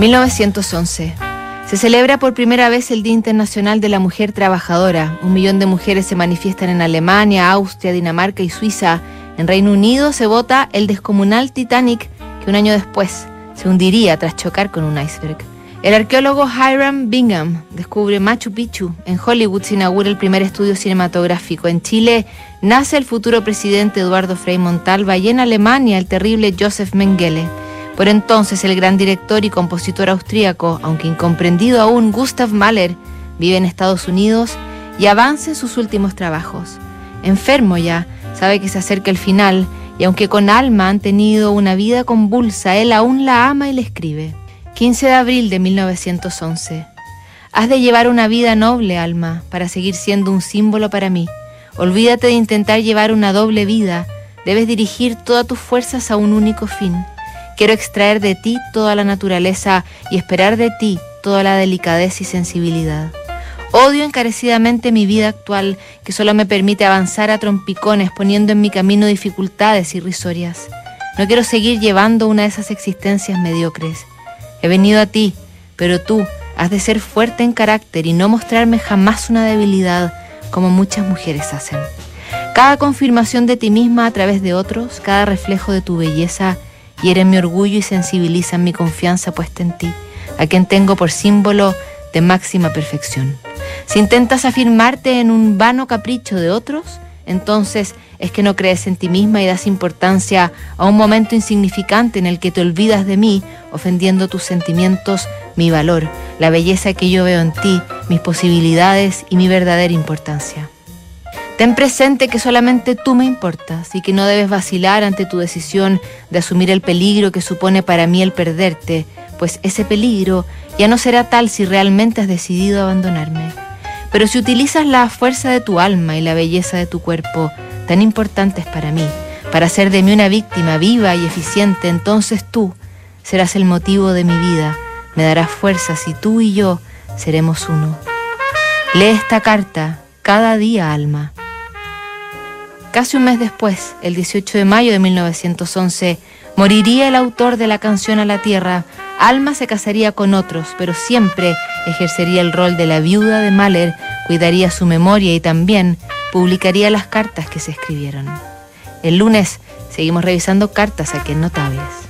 1911. Se celebra por primera vez el Día Internacional de la Mujer Trabajadora. Un millón de mujeres se manifiestan en Alemania, Austria, Dinamarca y Suiza. En Reino Unido se vota el descomunal Titanic, que un año después se hundiría tras chocar con un iceberg. El arqueólogo Hiram Bingham descubre Machu Picchu. En Hollywood se inaugura el primer estudio cinematográfico. En Chile nace el futuro presidente Eduardo Frei Montalva y en Alemania el terrible Joseph Mengele. Por entonces el gran director y compositor austríaco, aunque incomprendido aún, Gustav Mahler, vive en Estados Unidos y avanza en sus últimos trabajos. Enfermo ya, sabe que se acerca el final y aunque con alma han tenido una vida convulsa, él aún la ama y le escribe. 15 de abril de 1911. Has de llevar una vida noble, alma, para seguir siendo un símbolo para mí. Olvídate de intentar llevar una doble vida. Debes dirigir todas tus fuerzas a un único fin. Quiero extraer de ti toda la naturaleza y esperar de ti toda la delicadeza y sensibilidad. Odio encarecidamente mi vida actual, que solo me permite avanzar a trompicones, poniendo en mi camino dificultades irrisorias. No quiero seguir llevando una de esas existencias mediocres. He venido a ti, pero tú has de ser fuerte en carácter y no mostrarme jamás una debilidad como muchas mujeres hacen. Cada confirmación de ti misma a través de otros, cada reflejo de tu belleza, hieren mi orgullo y sensibilizan mi confianza puesta en ti, a quien tengo por símbolo de máxima perfección. Si intentas afirmarte en un vano capricho de otros, entonces es que no crees en ti misma y das importancia a un momento insignificante en el que te olvidas de mí, ofendiendo tus sentimientos, mi valor, la belleza que yo veo en ti, mis posibilidades y mi verdadera importancia. Ten presente que solamente tú me importas y que no debes vacilar ante tu decisión de asumir el peligro que supone para mí el perderte, pues ese peligro ya no será tal si realmente has decidido abandonarme. Pero si utilizas la fuerza de tu alma y la belleza de tu cuerpo, tan importantes para mí, para hacer de mí una víctima viva y eficiente, entonces tú serás el motivo de mi vida, me darás fuerzas y tú y yo seremos uno. Lee esta carta cada día, alma. Casi un mes después, el 18 de mayo de 1911, moriría el autor de la canción a la tierra. Alma se casaría con otros, pero siempre ejercería el rol de la viuda de Mahler, cuidaría su memoria y también publicaría las cartas que se escribieron. El lunes seguimos revisando cartas aquí en Notables.